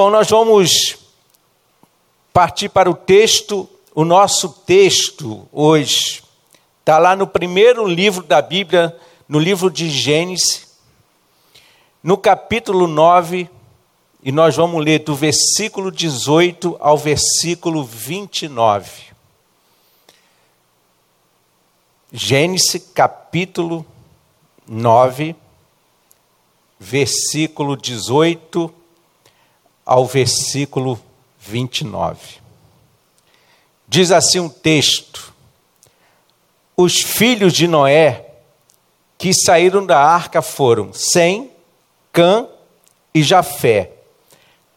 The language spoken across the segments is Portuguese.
Bom, nós vamos partir para o texto. O nosso texto hoje está lá no primeiro livro da Bíblia, no livro de Gênesis, no capítulo 9, e nós vamos ler do versículo 18 ao versículo 29. Gênesis capítulo 9, versículo 18 ao versículo 29. Diz assim um texto: Os filhos de Noé que saíram da arca foram Sem, Cã e Jafé.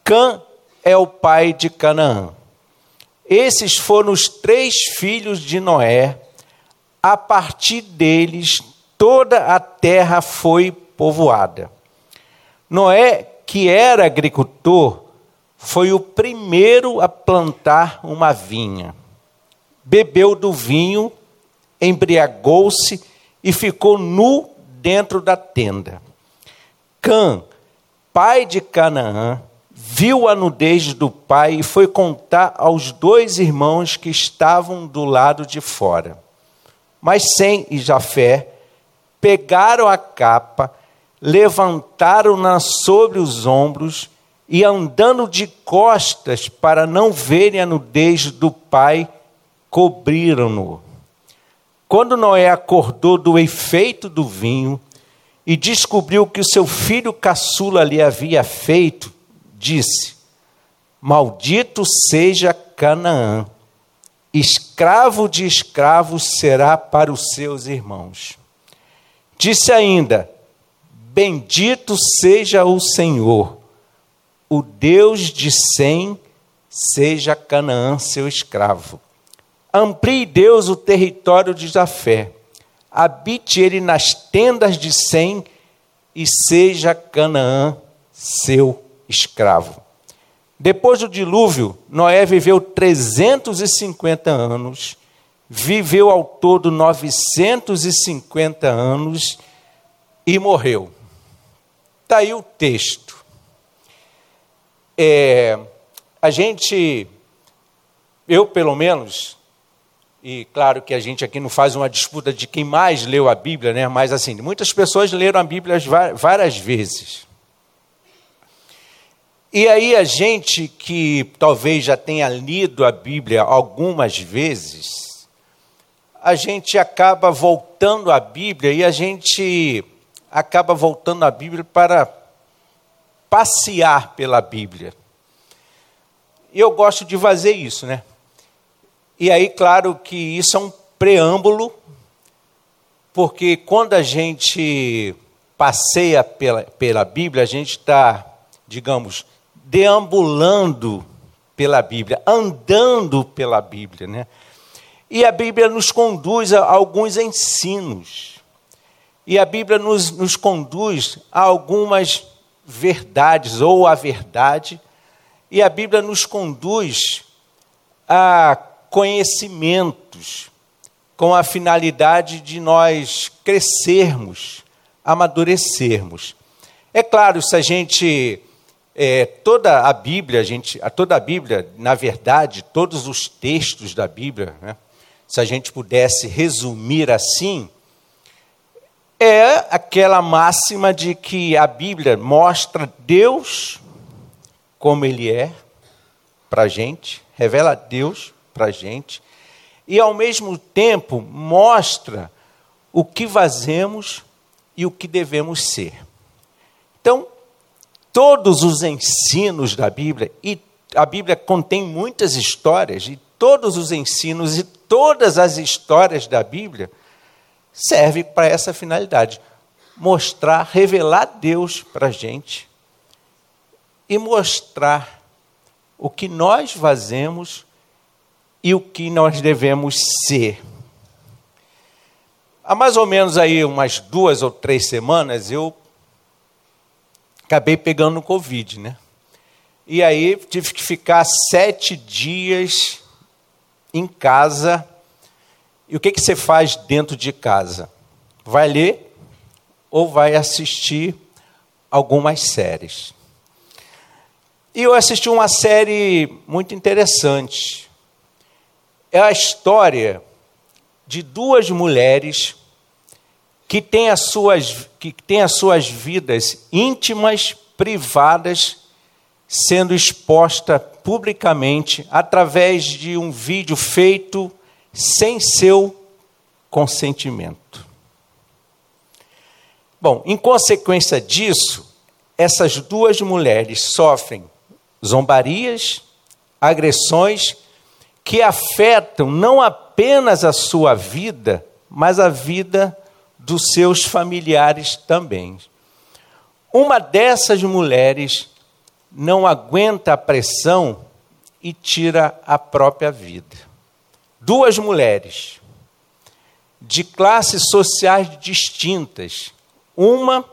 Cã é o pai de Canaã. Esses foram os três filhos de Noé. A partir deles, toda a terra foi povoada. Noé, que era agricultor, foi o primeiro a plantar uma vinha. Bebeu do vinho, embriagou-se e ficou nu dentro da tenda. Cã, pai de Canaã, viu a nudez do pai e foi contar aos dois irmãos que estavam do lado de fora. Mas Sem e Jafé pegaram a capa, levantaram-na sobre os ombros e, andando de costas para não verem a nudez do pai, cobriram-no. Quando Noé acordou do efeito do vinho e descobriu que o seu filho caçula lhe havia feito, disse: Maldito seja Canaã, escravo de escravos será para os seus irmãos. Disse ainda: Bendito seja o Senhor, o Deus de Sem, seja Canaã seu escravo. Amplie Deus o território de Jafé, habite ele nas tendas de Sem, e seja Canaã seu escravo. Depois do dilúvio, Noé viveu 350 anos, viveu ao todo 950 anos e morreu. Está aí o texto. É, a gente, eu pelo menos, e claro que a gente aqui não faz uma disputa de quem mais leu a Bíblia, né? mas assim, muitas pessoas leram a Bíblia várias vezes. E aí a gente que talvez já tenha lido a Bíblia algumas vezes, a gente acaba voltando à Bíblia e a gente acaba voltando à Bíblia para passear pela Bíblia. E eu gosto de fazer isso, né? E aí, claro que isso é um preâmbulo, porque quando a gente passeia pela, pela Bíblia, a gente está, digamos, deambulando pela Bíblia, andando pela Bíblia, né? E a Bíblia nos conduz a alguns ensinos. E a Bíblia nos, nos conduz a algumas verdades, ou a verdade, e a Bíblia nos conduz a conhecimentos, com a finalidade de nós crescermos, amadurecermos. É claro, se a gente é, toda a Bíblia, a gente, a toda a Bíblia, na verdade, todos os textos da Bíblia, né, se a gente pudesse resumir assim, é aquela máxima de que a Bíblia mostra Deus como Ele é para a gente, revela Deus para a gente, e ao mesmo tempo mostra o que fazemos e o que devemos ser. Então, todos os ensinos da Bíblia, e a Bíblia contém muitas histórias, e todos os ensinos e todas as histórias da Bíblia servem para essa finalidade: mostrar, revelar Deus para a gente e mostrar o que nós fazemos e o que nós devemos ser. Há mais ou menos aí umas duas ou três semanas eu acabei pegando Covid, né? E aí tive que ficar sete dias em casa. E o que, que você faz dentro de casa? Vai ler ou vai assistir algumas séries. E eu assisti uma série muito interessante. É a história de duas mulheres que têm as suas, que têm as suas vidas íntimas, privadas, sendo exposta publicamente através de um vídeo feito sem seu consentimento. Bom, em consequência disso, essas duas mulheres sofrem zombarias, agressões que afetam não apenas a sua vida, mas a vida dos seus familiares também. Uma dessas mulheres não aguenta a pressão e tira a própria vida. Duas mulheres de classes sociais distintas, uma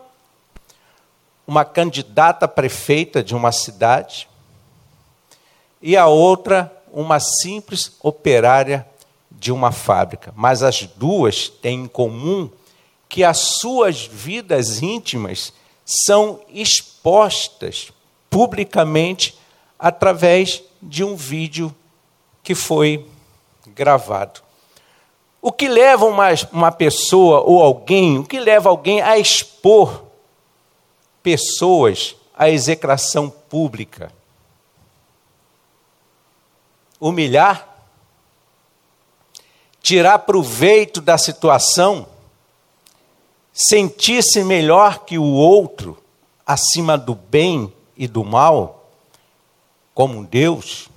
uma candidata prefeita de uma cidade e a outra uma simples operária de uma fábrica. Mas as duas têm em comum que as suas vidas íntimas são expostas publicamente através de um vídeo que foi gravado. O que leva uma, uma pessoa ou alguém, o que leva alguém a expor pessoas à execração pública? Humilhar? Tirar proveito da situação? Sentir-se melhor que o outro, acima do bem e do mal, como Deus?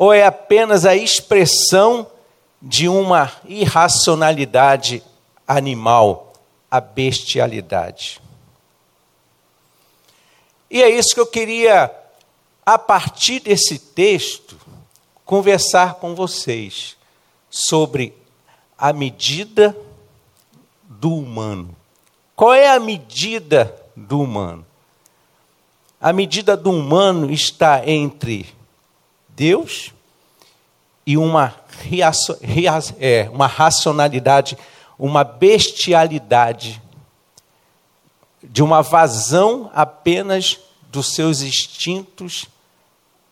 Ou é apenas a expressão de uma irracionalidade animal, a bestialidade? E é isso que eu queria, a partir desse texto, conversar com vocês sobre a medida do humano. Qual é a medida do humano? A medida do humano está entre Deus e uma, é, uma racionalidade, uma bestialidade, de uma vazão apenas dos seus instintos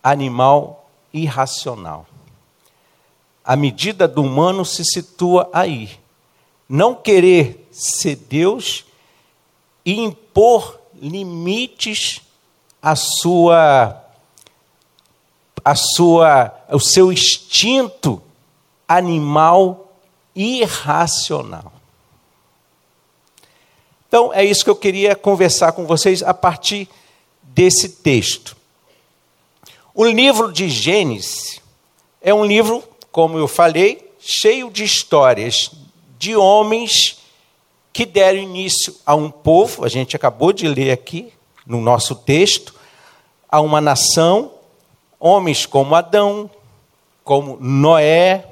animal irracional. A medida do humano se situa aí. Não querer ser Deus e impor limites à sua a sua o seu instinto animal irracional. Então, é isso que eu queria conversar com vocês a partir desse texto. O livro de Gênesis é um livro, como eu falei, cheio de histórias de homens que deram início a um povo, a gente acabou de ler aqui no nosso texto, a uma nação, homens como Adão, como Noé,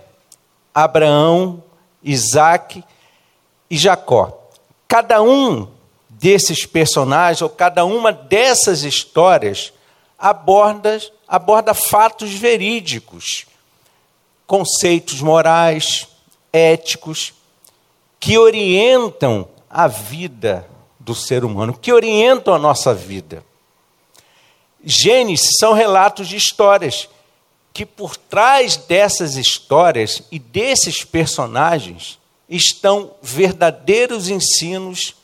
Abraão, Isaac e Jacó. Cada um desses personagens, ou cada uma dessas histórias, aborda, aborda fatos verídicos, conceitos morais, éticos, que orientam a vida do ser humano, que orientam a nossa vida. Gênesis são relatos de histórias que por trás dessas histórias e desses personagens estão verdadeiros ensinos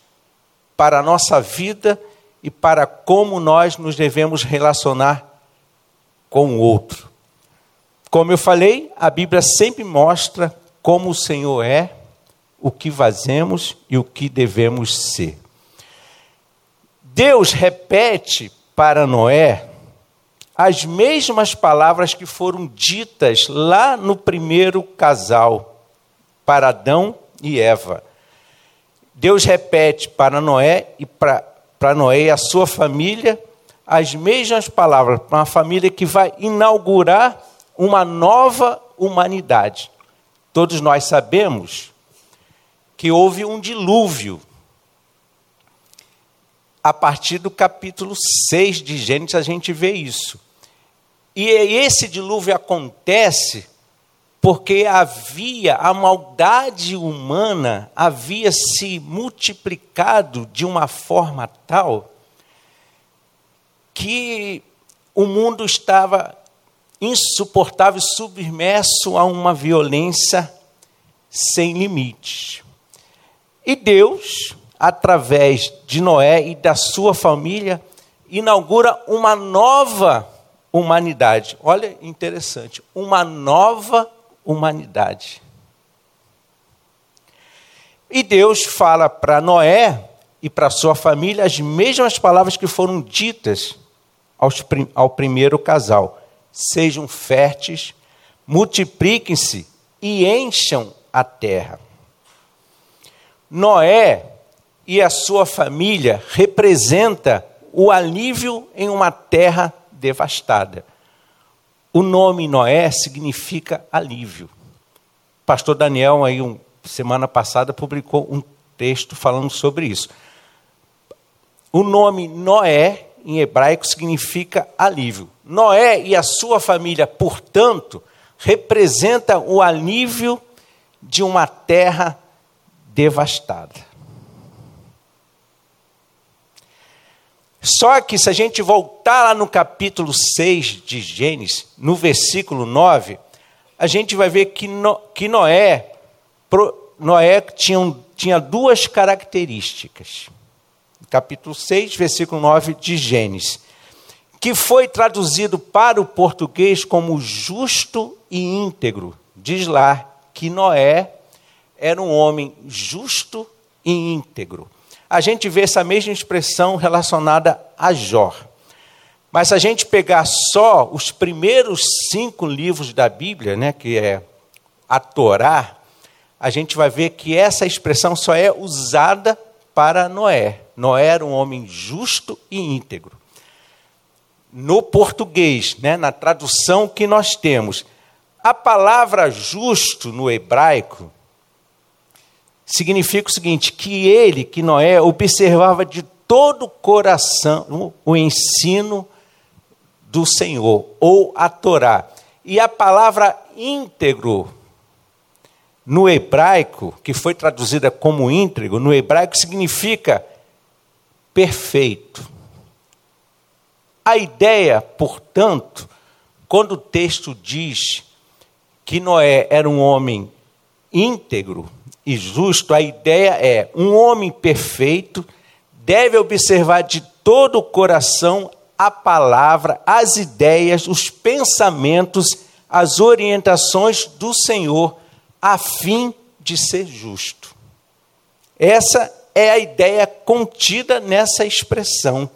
para a nossa vida e para como nós nos devemos relacionar com o outro. Como eu falei, a Bíblia sempre mostra como o Senhor é, o que fazemos e o que devemos ser. Deus repete para Noé as mesmas palavras que foram ditas lá no primeiro casal para Adão e Eva. Deus repete para Noé e para, para Noé e a sua família as mesmas palavras para uma família que vai inaugurar uma nova humanidade. Todos nós sabemos que houve um dilúvio. A partir do capítulo 6 de Gênesis a gente vê isso. E esse dilúvio acontece porque havia a maldade humana havia se multiplicado de uma forma tal que o mundo estava insuportável, submerso a uma violência sem limites. E Deus, através de Noé e da sua família, inaugura uma nova humanidade. Olha, interessante, uma nova humanidade. E Deus fala para Noé e para sua família as mesmas palavras que foram ditas aos, ao primeiro casal: sejam férteis, multipliquem-se e encham a terra. Noé e a sua família representa o alívio em uma terra devastada. O nome Noé significa alívio. pastor Daniel aí um semana passada publicou um texto falando sobre isso. O nome Noé, em hebraico, significa alívio. Noé e a sua família, portanto, representa o alívio de uma terra devastada. Só que se a gente voltar lá no capítulo 6 de Gênesis, no versículo 9, a gente vai ver que, no, que Noé Noé tinha, tinha duas características. Capítulo 6, versículo 9 de Gênesis. Que foi traduzido para o português como justo e íntegro. Diz lá que Noé era um homem justo e íntegro. A gente vê essa mesma expressão relacionada a Jó. Mas se a gente pegar só os primeiros cinco livros da Bíblia, né, que é a Torá, a gente vai ver que essa expressão só é usada para Noé. Noé era um homem justo e íntegro. No português, né, na tradução que nós temos, a palavra justo no hebraico significa o seguinte: que ele, que Noé, observava de todo o coração o ensino do Senhor, ou a Torá. E a palavra íntegro no hebraico, que foi traduzida como íntegro, no hebraico significa perfeito. A ideia, portanto, quando o texto diz que Noé era um homem íntegro e justo, a ideia é um homem perfeito deve observar de todo o coração a palavra, as ideias, os pensamentos, as orientações do Senhor a fim de ser justo. Essa é a ideia contida nessa expressão.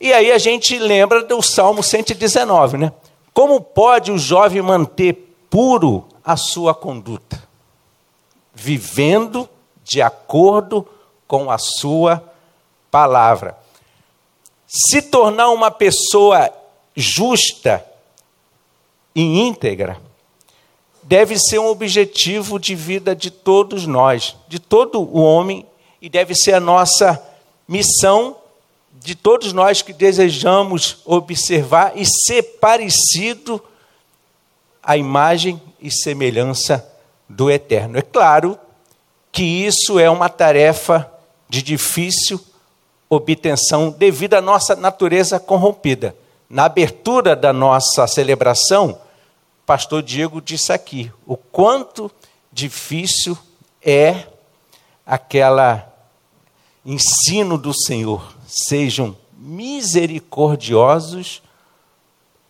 E aí a gente lembra do Salmo 119, né? Como pode o jovem manter puro a sua conduta? Vivendo de acordo com a sua palavra. Se tornar uma pessoa justa e íntegra deve ser um objetivo de vida de todos nós, de todo o homem, e deve ser a nossa missão de todos nós que desejamos observar e ser parecido à imagem e semelhança do Eterno. É claro que isso é uma tarefa de difícil obtenção devido à nossa natureza corrompida. Na abertura da nossa celebração, pastor Diego disse aqui, o quanto difícil é aquela ensino do Senhor. Sejam misericordiosos,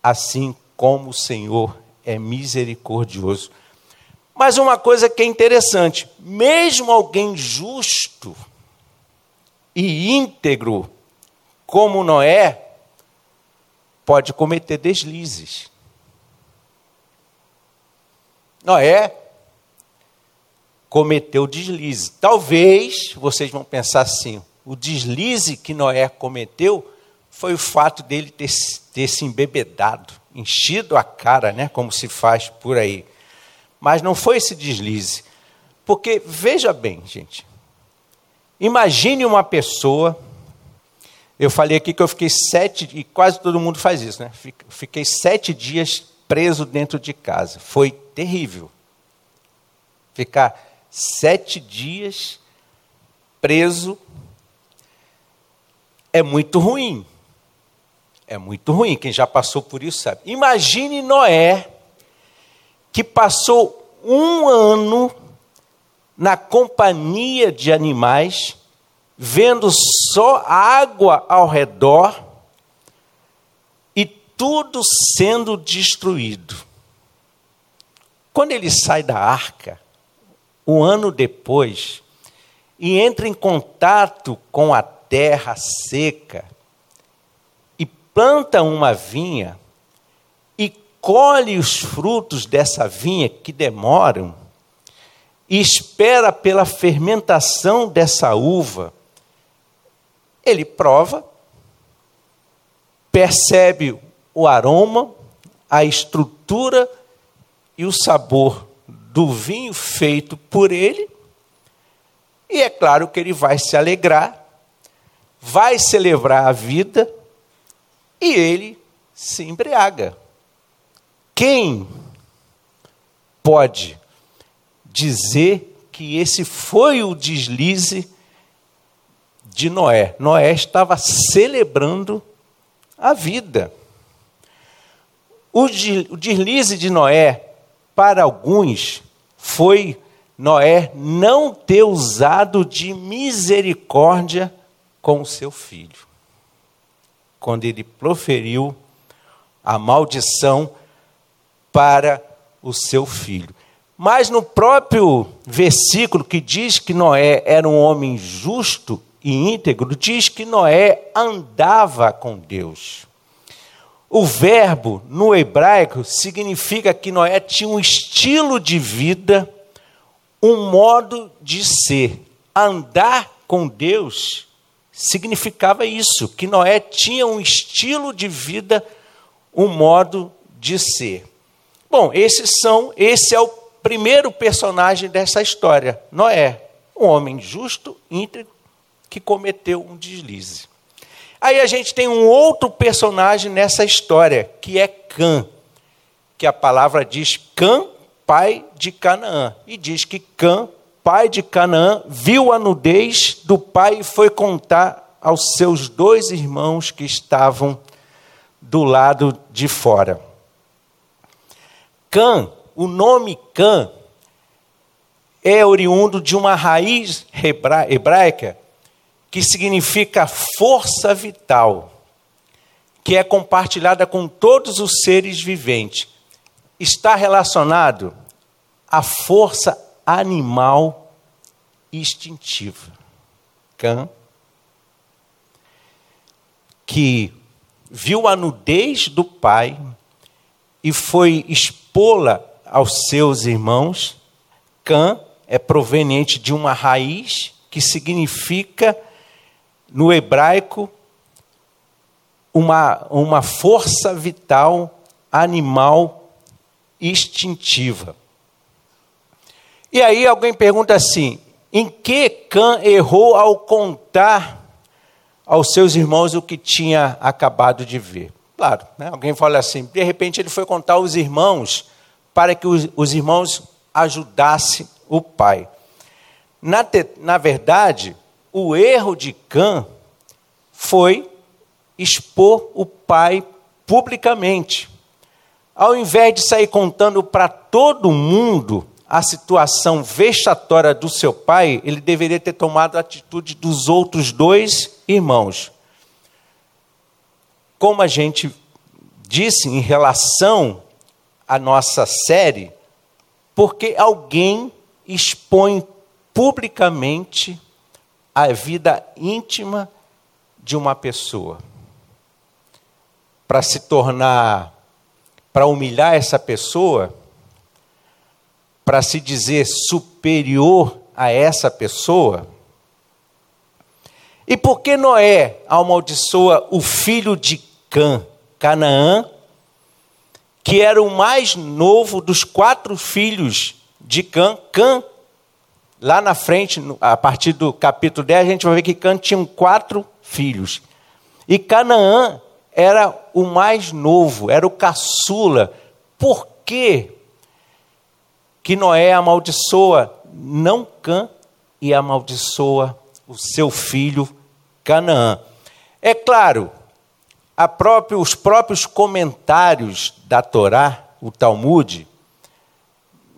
assim como o Senhor é misericordioso. Mas uma coisa que é interessante: mesmo alguém justo e íntegro, como Noé, pode cometer deslizes. Noé cometeu deslize. Talvez vocês vão pensar assim: o deslize que Noé cometeu foi o fato dele ter, ter se embebedado, enchido a cara, né, como se faz por aí. Mas não foi esse deslize. Porque, veja bem, gente, imagine uma pessoa. Eu falei aqui que eu fiquei sete, e quase todo mundo faz isso, né? Fiquei sete dias preso dentro de casa. Foi terrível. Ficar sete dias preso é muito ruim. É muito ruim, quem já passou por isso sabe. Imagine Noé, que passou um ano na companhia de animais, vendo só água ao redor e tudo sendo destruído. Quando ele sai da arca, um ano depois, e entra em contato com a terra seca, e planta uma vinha, colhe os frutos dessa vinha que demoram, e espera pela fermentação dessa uva, ele prova, percebe o aroma, a estrutura e o sabor do vinho feito por ele, e é claro que ele vai se alegrar, vai celebrar a vida, e ele se embriaga. Quem pode dizer que esse foi o deslize de Noé? Noé estava celebrando a vida. O deslize de Noé para alguns foi Noé não ter usado de misericórdia com o seu filho. Quando ele proferiu a maldição para o seu filho. Mas no próprio versículo que diz que Noé era um homem justo e íntegro, diz que Noé andava com Deus. O verbo no hebraico significa que Noé tinha um estilo de vida, um modo de ser. Andar com Deus significava isso, que Noé tinha um estilo de vida, um modo de ser. Bom, esses são, esse é o primeiro personagem dessa história, Noé, um homem justo, íntegro, que cometeu um deslize. Aí a gente tem um outro personagem nessa história, que é Cã, que a palavra diz Cã, pai de Canaã. E diz que Cã, pai de Canaã, viu a nudez do pai e foi contar aos seus dois irmãos que estavam do lado de fora. Cã, o nome Cã, é oriundo de uma raiz hebraica que significa força vital, que é compartilhada com todos os seres viventes, está relacionado à força animal instintiva. Cã, que viu a nudez do pai e foi expô-la aos seus irmãos. Cã é proveniente de uma raiz que significa no hebraico, uma, uma força vital animal instintiva. E aí alguém pergunta assim: em que Cã errou ao contar aos seus irmãos o que tinha acabado de ver? Claro, né? alguém fala assim: de repente ele foi contar aos irmãos para que os, os irmãos ajudassem o pai. Na, te, na verdade, o erro de Cã foi expor o pai publicamente. Ao invés de sair contando para todo mundo a situação vexatória do seu pai, ele deveria ter tomado a atitude dos outros dois irmãos. Como a gente disse em relação à nossa série, porque alguém expõe publicamente a vida íntima de uma pessoa. Para se tornar, para humilhar essa pessoa, para se dizer superior a essa pessoa. E por que Noé amaldiçoa o filho de Cã, Canaã, que era o mais novo dos quatro filhos de Cã? Cã Lá na frente, a partir do capítulo 10, a gente vai ver que Cã tinha quatro filhos. E Canaã era o mais novo, era o caçula. Por que, que Noé amaldiçoa não Cã e amaldiçoa o seu filho Canaã? É claro, próprio, os próprios comentários da Torá, o Talmud,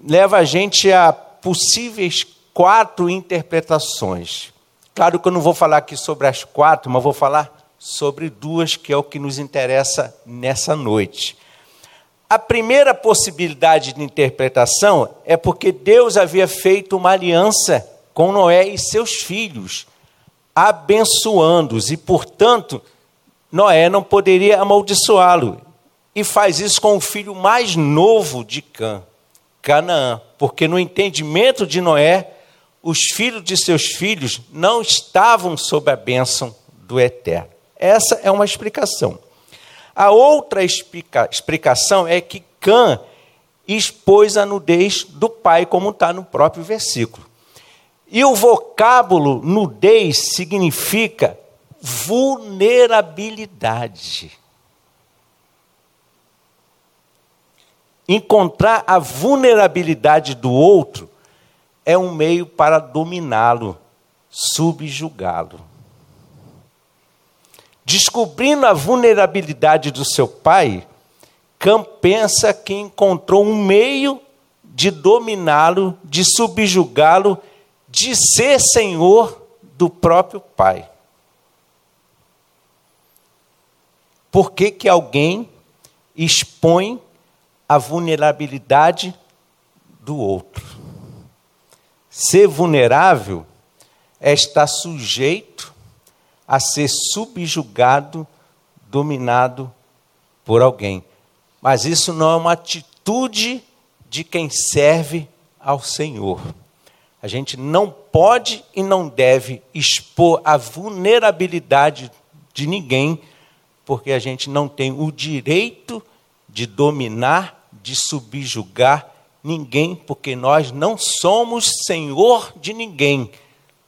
leva a gente a possíveis quatro interpretações. Claro que eu não vou falar aqui sobre as quatro, mas vou falar sobre duas, que é o que nos interessa nessa noite. A primeira possibilidade de interpretação é porque Deus havia feito uma aliança com Noé e seus filhos, abençoando-os, e, portanto, Noé não poderia amaldiçoá-lo. E faz isso com o filho mais novo de Cã, Canaã, porque no entendimento de Noé, os filhos de seus filhos não estavam sob a bênção do Eterno. Essa é uma explicação. A outra explica, explicação é que Cã expôs a nudez do pai, como está no próprio versículo. E o vocábulo nudez significa vulnerabilidade. Encontrar a vulnerabilidade do outro é um meio para dominá-lo, subjugá-lo. Descobrindo a vulnerabilidade do seu pai, Cam pensa que encontrou um meio de dominá-lo, de subjugá-lo, de ser senhor do próprio pai. Por que, que alguém expõe a vulnerabilidade do outro? Ser vulnerável é estar sujeito a ser subjugado, dominado por alguém. Mas isso não é uma atitude de quem serve ao Senhor. A gente não pode e não deve expor a vulnerabilidade de ninguém, porque a gente não tem o direito de dominar, de subjugar ninguém, porque nós não somos senhor de ninguém.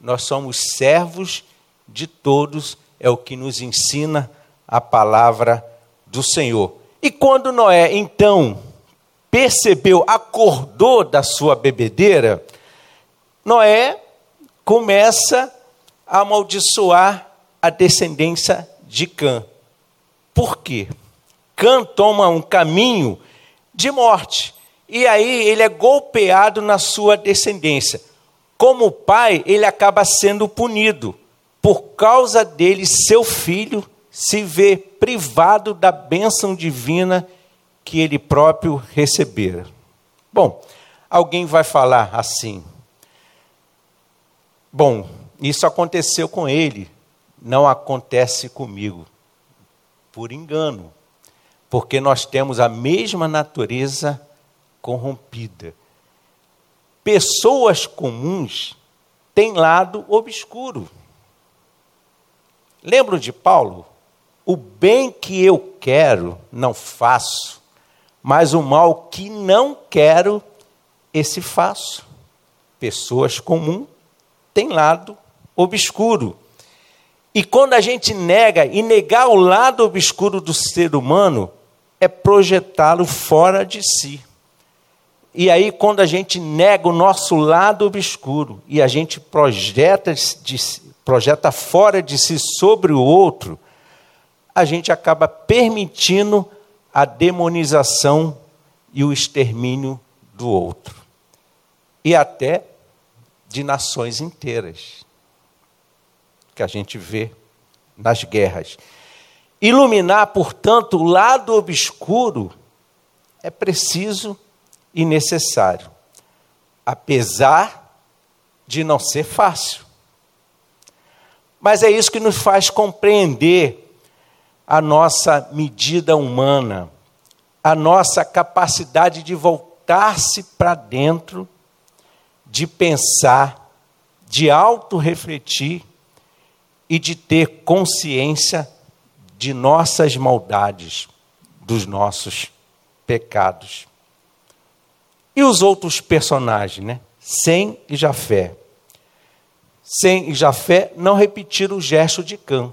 Nós somos servos de todos, é o que nos ensina a palavra do Senhor. E quando Noé, então, percebeu, acordou da sua bebedeira, Noé começa a amaldiçoar a descendência de Cã. Por quê? Cã toma um caminho de morte. E aí ele é golpeado na sua descendência. Como pai, ele acaba sendo punido por causa dele, seu filho se vê privado da bênção divina que ele próprio recebera. Bom, alguém vai falar assim: bom, isso aconteceu com ele, não acontece comigo. Por engano, porque nós temos a mesma natureza corrompida. Pessoas comuns têm lado obscuro. Lembram de Paulo? O bem que eu quero, não faço, mas o mal que não quero, esse faço. Pessoas comuns têm lado obscuro. E quando a gente nega, e negar o lado obscuro do ser humano, é projetá-lo fora de si. E aí, quando a gente nega o nosso lado obscuro e a gente projeta de, projeta fora de si sobre o outro, a gente acaba permitindo a demonização e o extermínio do outro. E até de nações inteiras, que a gente vê nas guerras. Iluminar, portanto, o lado obscuro é preciso e necessário, apesar de não ser fácil. Mas é isso que nos faz compreender a nossa medida humana, a nossa capacidade de voltar-se para dentro, de pensar, de auto-refletir e de ter consciência de nossas maldades, dos nossos pecados. E os outros personagens, né? Sem e Jafé. Sem e Jafé não repetiram o gesto de Cã.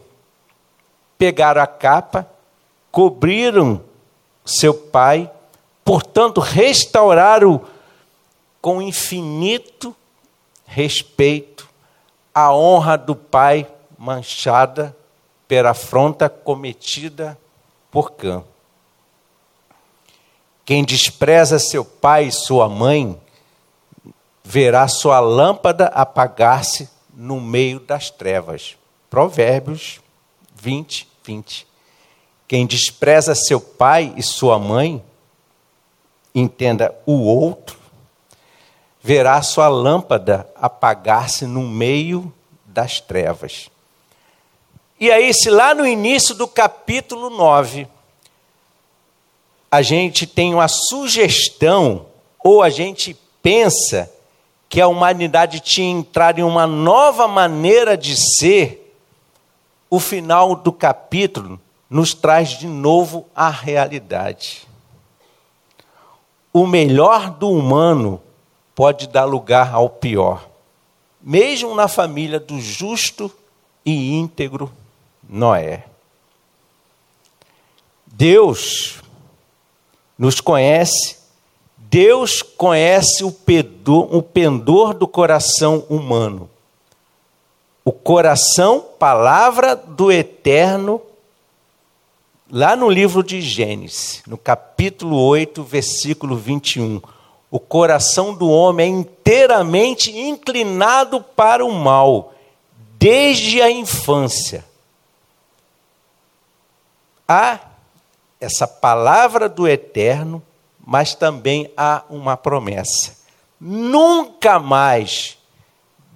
Pegaram a capa, cobriram seu pai, portanto, restauraram com infinito respeito a honra do pai manchada pela afronta cometida por Cã. Quem despreza seu pai e sua mãe, verá sua lâmpada apagar-se no meio das trevas. Provérbios 20, 20. Quem despreza seu pai e sua mãe, entenda o outro, verá sua lâmpada apagar-se no meio das trevas. E aí, se lá no início do capítulo 9, a gente tem uma sugestão, ou a gente pensa que a humanidade tinha entrado em uma nova maneira de ser, o final do capítulo nos traz de novo a realidade. O melhor do humano pode dar lugar ao pior, mesmo na família do justo e íntegro Noé. Deus nos conhece, Deus conhece o pendor, o pendor do coração humano. O coração, palavra do eterno, lá no livro de Gênesis, no capítulo 8, versículo 21. O coração do homem é inteiramente inclinado para o mal, desde a infância há essa palavra do eterno, mas também há uma promessa: nunca mais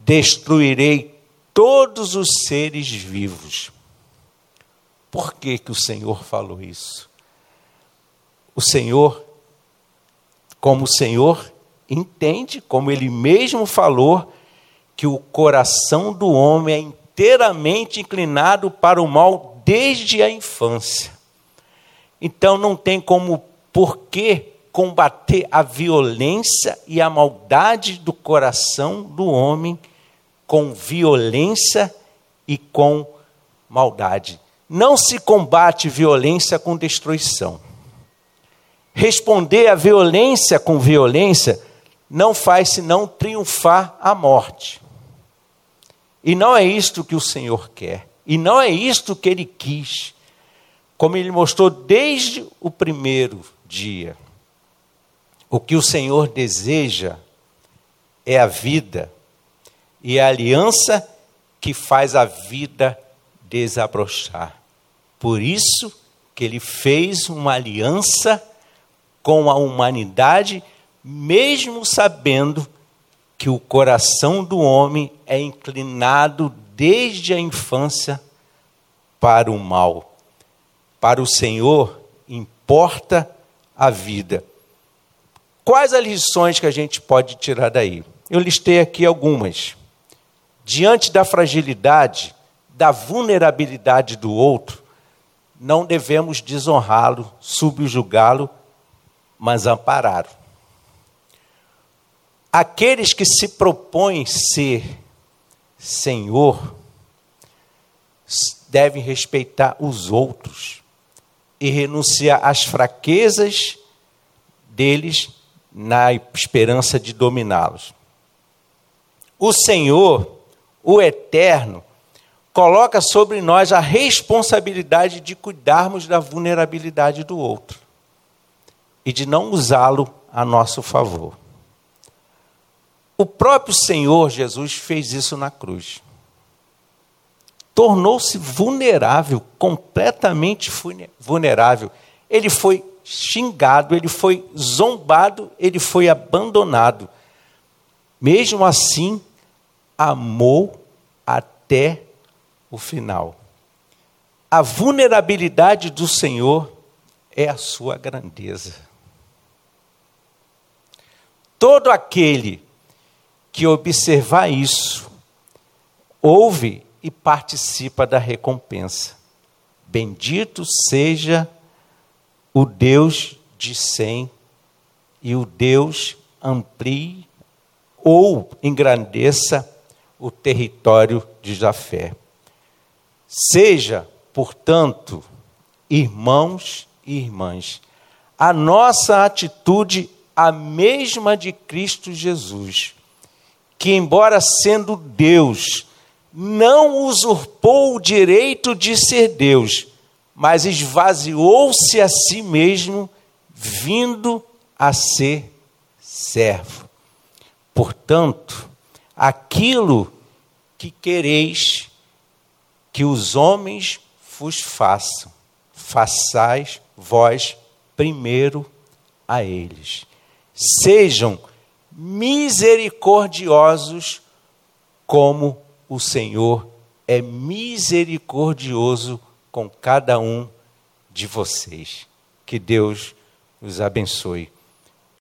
destruirei todos os seres vivos. Por que, que o Senhor falou isso? O Senhor, como o Senhor entende, como ele mesmo falou, que o coração do homem é inteiramente inclinado para o mal desde a infância. Então não tem como por que combater a violência e a maldade do coração do homem com violência e com maldade. Não se combate violência com destruição. Responder à violência com violência não faz senão triunfar a morte. E não é isto que o Senhor quer. E não é isto que ele quis, como ele mostrou desde o primeiro dia. O que o Senhor deseja é a vida, e a aliança que faz a vida desabrochar. Por isso que ele fez uma aliança com a humanidade, mesmo sabendo que o coração do homem é inclinado desde a infância para o mal. Para o Senhor importa a vida. Quais as lições que a gente pode tirar daí? Eu listei aqui algumas. Diante da fragilidade, da vulnerabilidade do outro, não devemos desonrá-lo, subjugá-lo, mas ampará-lo. Aqueles que se propõem ser Senhor devem respeitar os outros e renunciar às fraquezas deles na esperança de dominá-los. O Senhor, o Eterno, coloca sobre nós a responsabilidade de cuidarmos da vulnerabilidade do outro e de não usá-lo a nosso favor. O próprio Senhor Jesus fez isso na cruz. Tornou-se vulnerável, completamente vulnerável. Ele foi xingado, ele foi zombado, ele foi abandonado. Mesmo assim, amou até o final. A vulnerabilidade do Senhor é a sua grandeza. Todo aquele que observar isso, ouve e participa da recompensa. Bendito seja o Deus de Sem e o Deus amplie ou engrandeça o território de Jafé. Seja, portanto, irmãos e irmãs, a nossa atitude a mesma de Cristo Jesus que, embora sendo Deus, não usurpou o direito de ser Deus, mas esvaziou-se a si mesmo, vindo a ser servo. Portanto, aquilo que quereis que os homens vos façam, façais vós primeiro a eles. Sejam misericordiosos como o Senhor é misericordioso com cada um de vocês. Que Deus os abençoe